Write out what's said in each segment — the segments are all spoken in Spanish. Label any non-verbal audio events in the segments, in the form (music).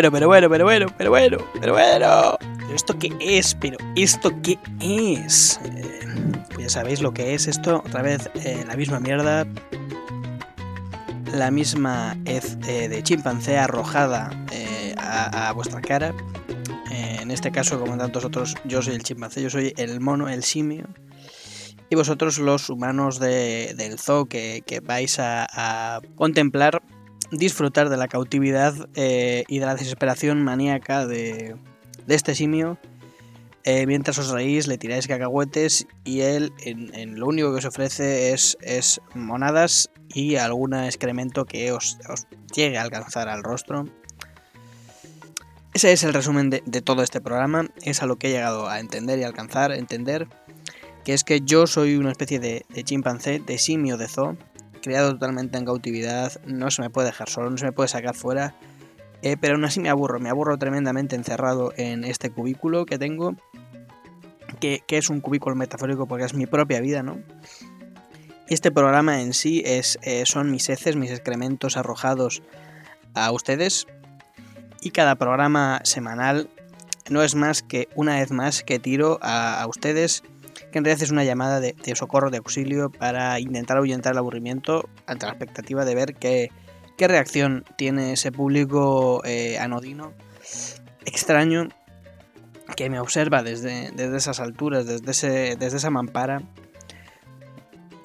bueno, pero bueno, pero bueno, pero bueno, pero bueno. ¿Pero esto qué es? ¿Pero esto qué es? Eh, ya sabéis lo que es esto. Otra vez eh, la misma mierda. La misma hez eh, de chimpancé arrojada a, vuestra cara. en este caso, como tantos otros, yo soy el chimpancé, yo soy el mono, el simio. Y vosotros los humanos de, del zoo que, que vais a contemplar disfrutar de la cautividad eh, y de la desesperación maníaca de, de este simio. Eh, mientras os reís, le tiráis cacahuetes y él en, lo único que os ofrece es, es monadas y algún excremento que os, llegue a alcanzar al rostro. Ese es el resumen de, de, todo este programa, es a lo que he llegado a entender y alcanzar, entender, que es que yo soy una especie de, de chimpancé, de simio de zoo, criado totalmente en cautividad, no se me puede dejar solo, no se me puede sacar fuera. Eh, pero aún así me aburro, me aburro tremendamente encerrado en este cubículo que tengo, que, que, es un cubículo metafórico porque es mi propia vida, ¿no? Este programa en sí es, eh, son mis heces, mis excrementos arrojados a ustedes y cada programa semanal no es más que una vez más que tiro a, a ustedes que en realidad es una llamada de, socorro, de auxilio, para intentar ahuyentar el aburrimiento ante la expectativa de ver qué, qué reacción tiene ese público eh, anodino, extraño, que me observa desde, desde esas alturas, desde, ese, desde esa mampara,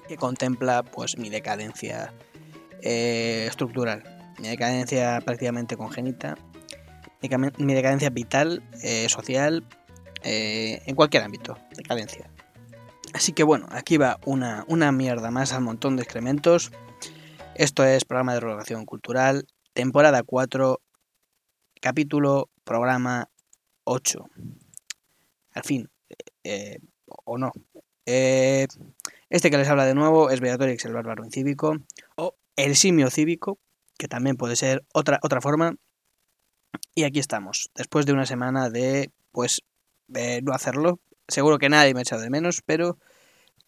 que contempla pues mi decadencia eh, estructural, mi decadencia prácticamente congénita, mi, mi decadencia vital, eh, social, en cualquier ámbito, decadencia. Así que bueno, aquí va una, una mierda más al montón de excrementos. Esto es programa de relación cultural, temporada 4, capítulo, programa 8. Al fin, eh, o no. Eh, este que les habla de nuevo es Beatrix el bárbaro incívico, o el simio cívico, que también puede ser otra, otra forma. Y aquí estamos, después de una semana de, pues, de no hacerlo, Seguro que nadie me ha echado de menos, pero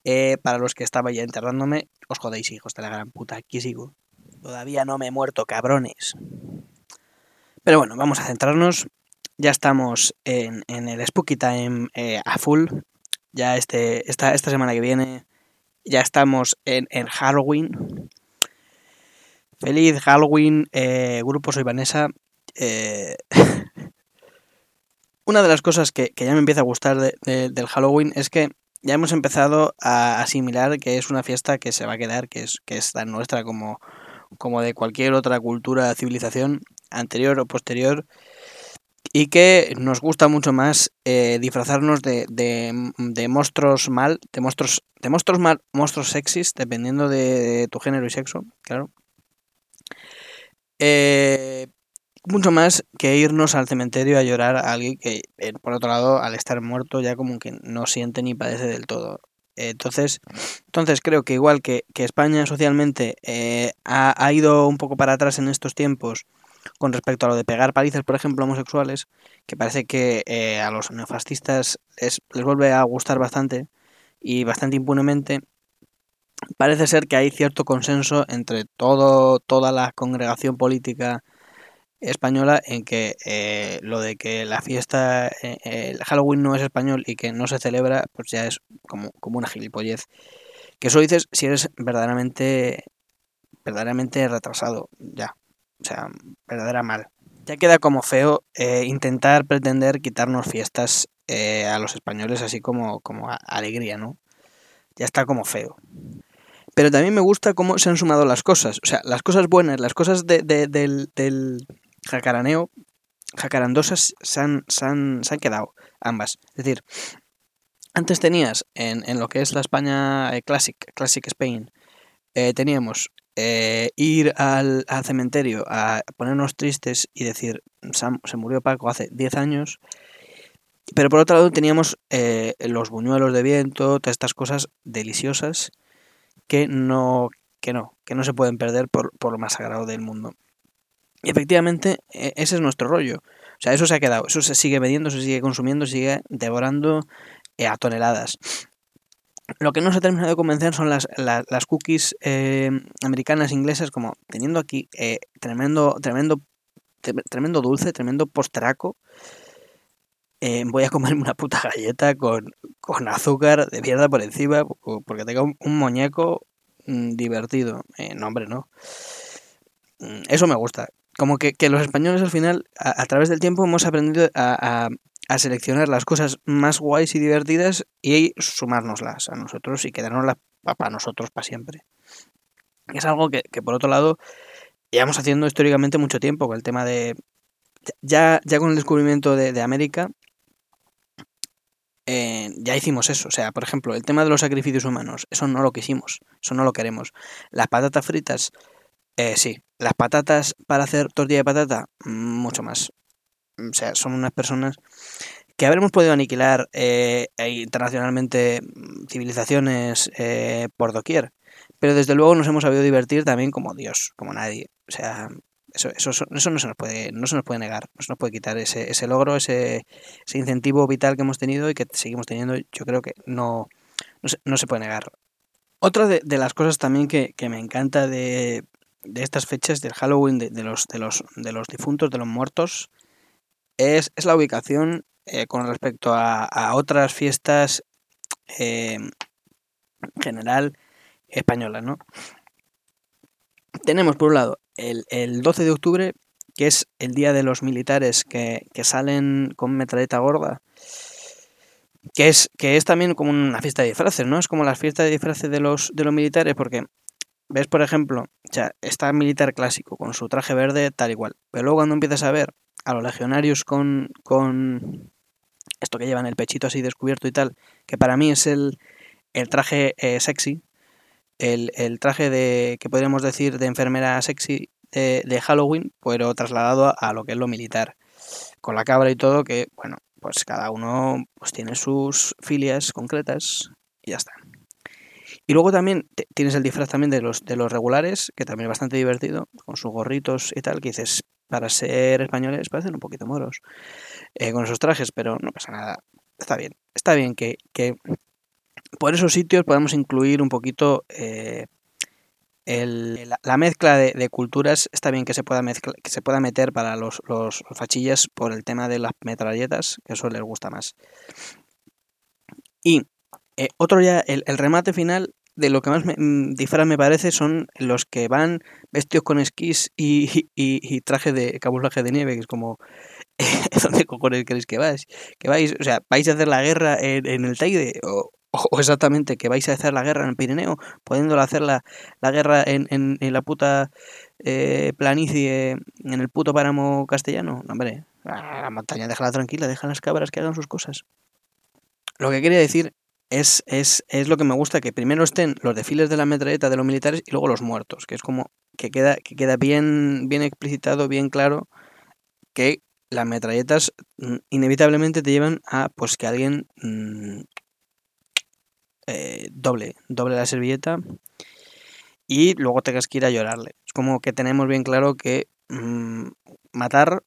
eh, para los que estaba ya enterrándome, os jodéis, hijos de la gran puta. Aquí sigo. Todavía no me he muerto, cabrones. Pero bueno, vamos a centrarnos. Ya estamos en, en el Spooky Time eh, a full. Ya este, esta, esta semana que viene ya estamos en, en Halloween. Feliz Halloween, eh, grupo Soy Vanessa. Eh, (laughs) una de las cosas que, que, ya me empieza a gustar de, de, del Halloween es que ya hemos empezado a asimilar que es una fiesta que se va a quedar, que es, que es tan nuestra como, como de cualquier otra cultura, civilización anterior o posterior, y que nos gusta mucho más eh, disfrazarnos de, de, de, monstruos mal, de monstruos, de monstruos mal, monstruos sexys, dependiendo de, tu género y sexo, claro. Eh, mucho más que irnos al cementerio a llorar a alguien que, eh, por otro lado, al estar muerto ya como que no siente ni padece del todo. Entonces, entonces creo que igual que, que España socialmente eh, ha, ha, ido un poco para atrás en estos tiempos con respecto a lo de pegar palizas, por ejemplo, homosexuales, que parece que eh, a los neofascistas les, les vuelve a gustar bastante y bastante impunemente, parece ser que hay cierto consenso entre todo, toda la congregación política española en que eh, lo de que la fiesta, eh, el Halloween no es español y que no se celebra, pues ya es como, como una gilipollez. Que eso dices si eres verdaderamente, verdaderamente retrasado, ya. O sea, verdadera mal. Ya queda como feo eh, intentar pretender quitarnos fiestas eh, a los españoles así como, como alegría, ¿no? Ya está como feo pero también me gusta cómo se han sumado las cosas. O sea, las cosas buenas, las cosas de, de, del, del, jacaraneo, jacarandosas se han, se, han, se han quedado ambas. Es decir, antes tenías en, en lo que es la España eh, Classic, Classic Spain, eh, teníamos eh, ir al, al, cementerio a ponernos tristes y decir, Sam, se murió Paco hace 10 años. Pero por otro lado teníamos eh, los buñuelos de viento, todas estas cosas deliciosas que no, que no, que no se pueden perder por, por lo más sagrado del mundo. Y efectivamente, e, ese es nuestro rollo. O sea, eso se ha quedado, eso se sigue vendiendo, se sigue consumiendo, se sigue devorando eh, a toneladas. Lo que no se ha terminado de convencer son las, las, las cookies eh, americanas, inglesas, como teniendo aquí eh, tremendo, tremendo tremendo dulce, tremendo posteraco. Eh, voy a comerme una puta galleta con, azúcar de mierda por encima porque tenga un, muñeco mm, divertido. No, hombre, no. Mm, eso me gusta. Como que, los españoles al final, a, través del tiempo, hemos aprendido a, a, seleccionar las cosas más guays y divertidas y sumárnoslas a nosotros y quedárnoslas para nosotros para siempre. Es algo que, por otro lado, llevamos haciendo históricamente mucho tiempo, con el tema de... Ya, ya con el descubrimiento de, América, eh, ya hicimos eso. O sea, por ejemplo, el tema de los sacrificios humanos, eso no lo quisimos, eso no lo queremos. Las patatas fritas, eh, sí. Las patatas para hacer tortilla de patata, mucho más. O sea, son unas personas que habremos podido aniquilar eh, e internacionalmente civilizaciones eh, por doquier. Pero desde luego nos hemos sabido divertir también como Dios, como nadie. O sea, eso, eso, eso no, se nos puede, no se nos puede negar, no se nos puede quitar ese, ese logro, ese, ese incentivo vital que hemos tenido y que seguimos teniendo. Yo creo que no, no, se, puede negar. Otra de, las cosas también que, me encanta de, de, estas fechas del Halloween, de, los, de, los, de los difuntos, de los muertos, es, es la ubicación eh, con respecto a, otras fiestas eh, en general españolas, ¿no? Tenemos por un lado el, 12 de octubre, que es el día de los militares que, salen con metralleta gorda, que es, que es también como una fiesta de disfraces, ¿no? Es como la fiesta de disfraces de los, de los militares, porque ves, por ejemplo, o sea, está militar clásico con su traje verde, tal igual, pero luego cuando empiezas a ver a los legionarios con, con esto que llevan el pechito así descubierto y tal, que para mí es el, el traje eh, sexy, el, traje de, que podríamos decir, de enfermera sexy de, Halloween, pero trasladado a, lo que es lo militar, con la cabra y todo, que, bueno, pues cada uno pues tiene sus filias concretas y ya está. Y luego también tienes el disfraz también de los, de los regulares, que también es bastante divertido, con sus gorritos y tal, que dices, para ser españoles parecen un poquito moros eh, con esos trajes, pero no pasa nada. Está bien. Está bien que, por esos sitios podamos incluir un poquito eh, la, mezcla de, culturas. Está bien que se pueda, que se pueda meter para los, los, fachillas por el tema de las metralletas, que eso les gusta más. Y eh, otro ya, el, remate final de lo que más me, mm, me parece son los que van vestidos con esquís y, traje de camuflaje de nieve, que es como, (laughs) ¿dónde cojones queréis que vais? Que vais, o sea, vais a hacer la guerra en, el Teide, o, exactamente que vais a hacer la guerra en el Pirineo, pudiéndola hacer la, guerra en, la puta eh, planicie, en el puto páramo castellano. No, la montaña déjala tranquila, deja las cabras que hagan sus cosas. Lo que quería decir es, es, es, lo que me gusta, que primero estén los desfiles de la metralleta de los militares y luego los muertos, que es como que queda, que queda bien, bien explicitado, bien claro que las metralletas mm, inevitablemente te llevan a pues que alguien mm, eh, doble, doble la servilleta y luego tengas que ir a llorarle. Es como que tenemos bien claro que mm, matar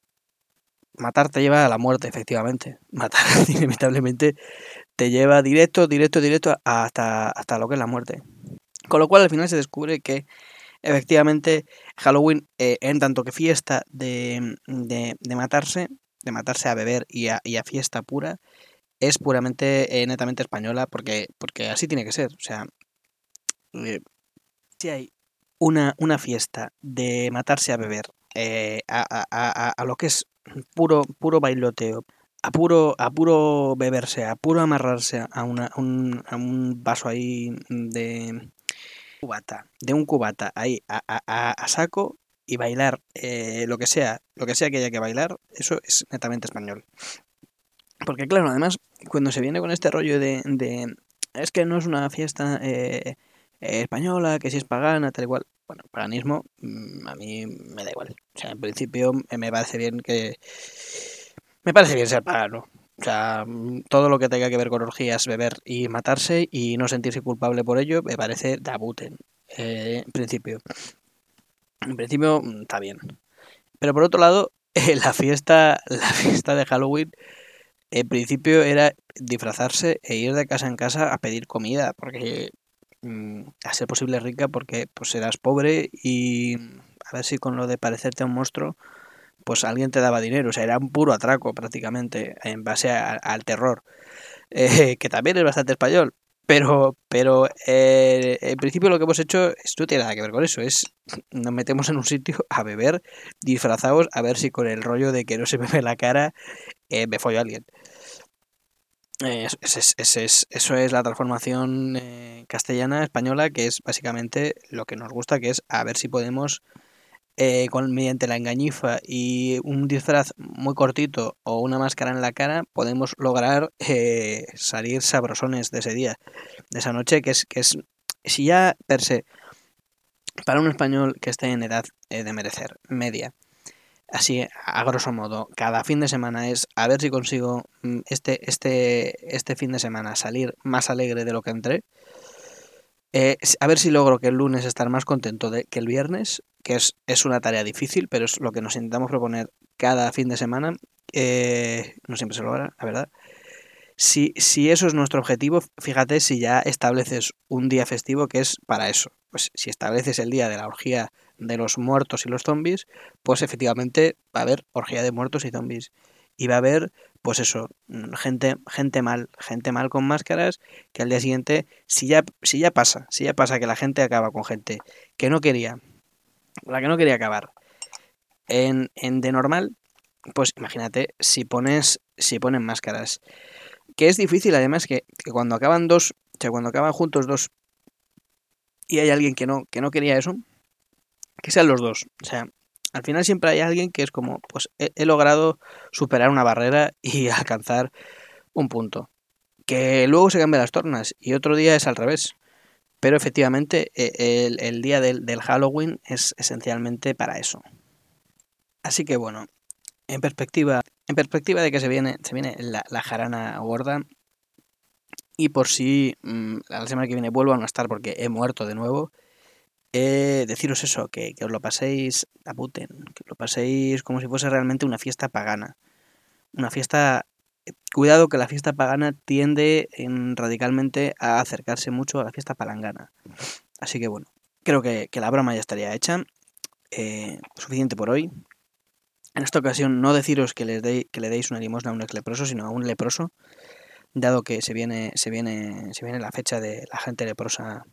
matar te lleva a la muerte, efectivamente. Matar (laughs) inevitablemente te lleva directo, directo, directo hasta, hasta lo que es la muerte. Con lo cual al final se descubre que efectivamente Halloween, eh, en tanto que fiesta de, de, matarse, de matarse a beber y a, fiesta pura, es puramente, eh, netamente española, porque, porque así tiene que ser. O sea, eh, si hay una, una, fiesta de matarse a beber, a, a, a, lo que es puro, puro bailoteo, a puro, a puro beberse, a puro amarrarse a, una, un, a un vaso ahí de cubata, de un cubata ahí a, a, a saco y bailar eh, lo que sea, lo que sea que haya que bailar, eso es netamente español. Porque claro, además, cuando se viene con este rollo de, es que no es una fiesta eh, española, que si es pagana, tal igual. Bueno, paganismo mm, a mí me da igual. O sea, en principio me parece bien que... Me parece bien ser pagano. O sea, todo lo que tenga que ver con orgías, beber y matarse y no sentirse culpable por ello, me parece dabuten. Eh, en principio. En principio mm, está bien. Pero por otro lado, (laughs) la fiesta, la fiesta de Halloween, en principio era disfrazarse e ir de casa en casa a pedir comida, porque Mm, a ser posible rica porque pues serás pobre y a ver si con lo de parecerte a un monstruo pues alguien te daba dinero, o sea, era un puro atraco prácticamente en base al terror, (laughs) eh, que también es bastante español, pero, pero eh, en principio lo que hemos hecho no tiene nada que ver con eso, es nos metemos en un sitio a beber disfrazados a ver si con el rollo de que no se me ve la cara eh, me follo a alguien. eso es la transformación castellana, española, que es básicamente lo que nos gusta, que es a ver si podemos eh, con, mediante la engañifa y un disfraz muy cortito o una máscara en la cara, podemos lograr eh, salir sabrosones de ese día, de esa noche, que es, que es, si ya per se, para un español que esté en edad eh, de merecer, media, así a grosso modo, cada fin de semana es a ver si consigo mm, este, este, este fin de semana salir más alegre de lo que entré. a ver si logro que el lunes estar más contento de, que el viernes que es, es, una tarea difícil, pero es lo que nos intentamos proponer cada fin de semana. Eh, no siempre se logra, la verdad. Si, si eso es nuestro objetivo, fíjate si ya estableces un día festivo que es para eso. Pues si estableces el día de la orgía de los muertos y los zombies, pues efectivamente va a haber orgía de muertos y zombies. Y va a haber, pues eso, gente, gente mal, gente mal con máscaras, que al día siguiente, si ya, si ya pasa, si ya pasa que la gente acaba con gente que no quería, la que no quería acabar. En, en de normal, pues imagínate si pones si ponen máscaras. Que es difícil además que, cuando acaban dos, o sea, cuando acaban juntos dos y hay alguien que no, que no quería eso, que sean los dos. O sea, al final siempre hay alguien que es como, pues he, he logrado superar una barrera y (laughs) alcanzar un punto. Que luego se cambia las tornas y otro día es al revés. Pero efectivamente e, el, día del, Halloween es esencialmente para eso. Así que bueno, en perspectiva, en perspectiva de que se viene, se viene la, jarana gorda, y por si mm, la semana que viene vuelvo a no estar porque he muerto de nuevo, eh, deciros eso, que, que, os lo paséis a Putin, que lo paséis como si fuese realmente una fiesta pagana. Una fiesta Cuidado que la fiesta pagana tiende en, radicalmente a acercarse mucho a la fiesta palangana. Así que bueno, creo que, la broma ya estaría hecha. Eh, suficiente por hoy. En esta ocasión no deciros que, les que le deis una limosna a un ex leproso, sino a un leproso, dado que se viene, se viene, se viene la fecha de la gente leprosa,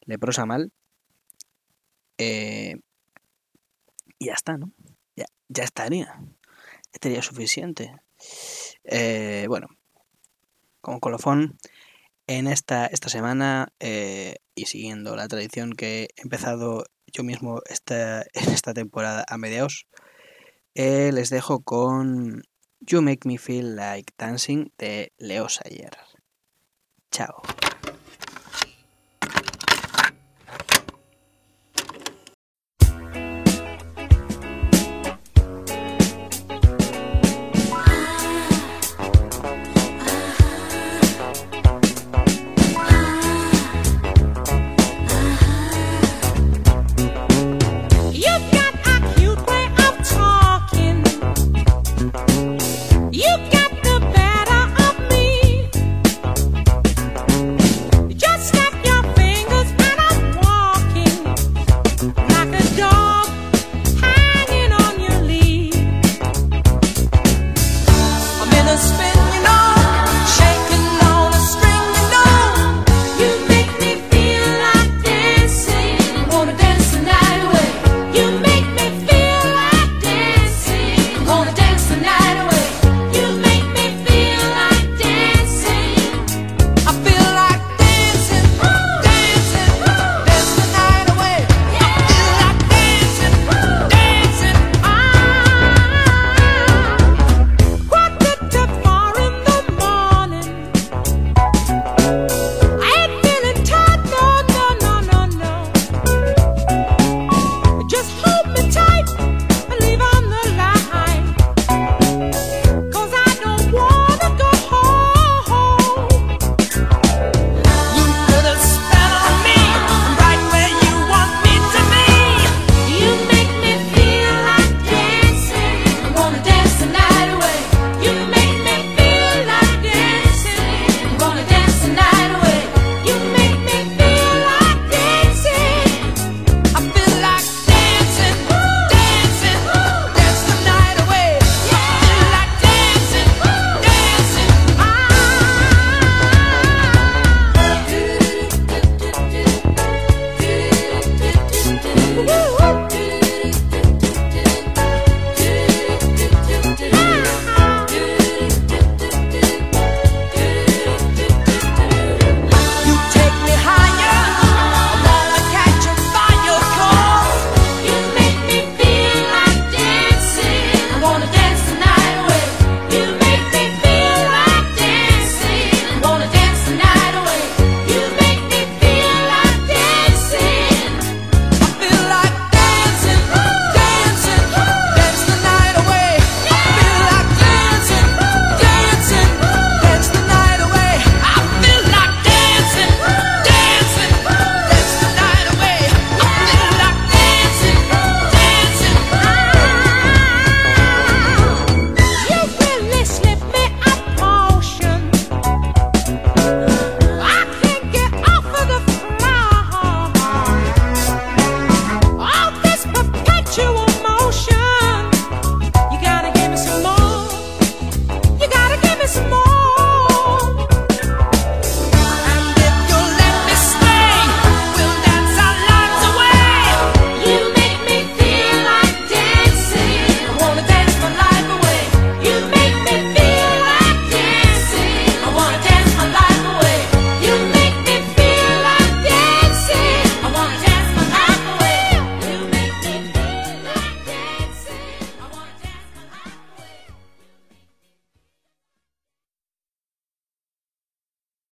leprosa mal. Eh, y ya está, ¿no? Ya, ya estaría. Estaría suficiente. Eh, bueno, como colofón, en esta, esta semana eh, y siguiendo la tradición que he empezado yo mismo esta, (laughs) en esta temporada a mediados, eh, les dejo con You Make Me Feel Like Dancing de Leo Sayer. Chao.